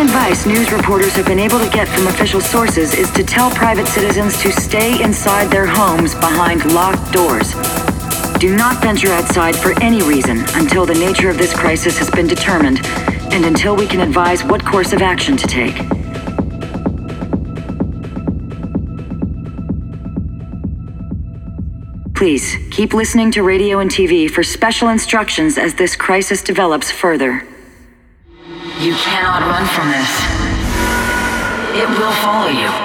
advice news reporters have been able to get from official sources is to tell private citizens to stay inside their homes behind locked doors. Do not venture outside for any reason until the nature of this crisis has been determined and until we can advise what course of action to take. Please keep listening to radio and TV for special instructions as this crisis develops further. You cannot run from this. It will follow you.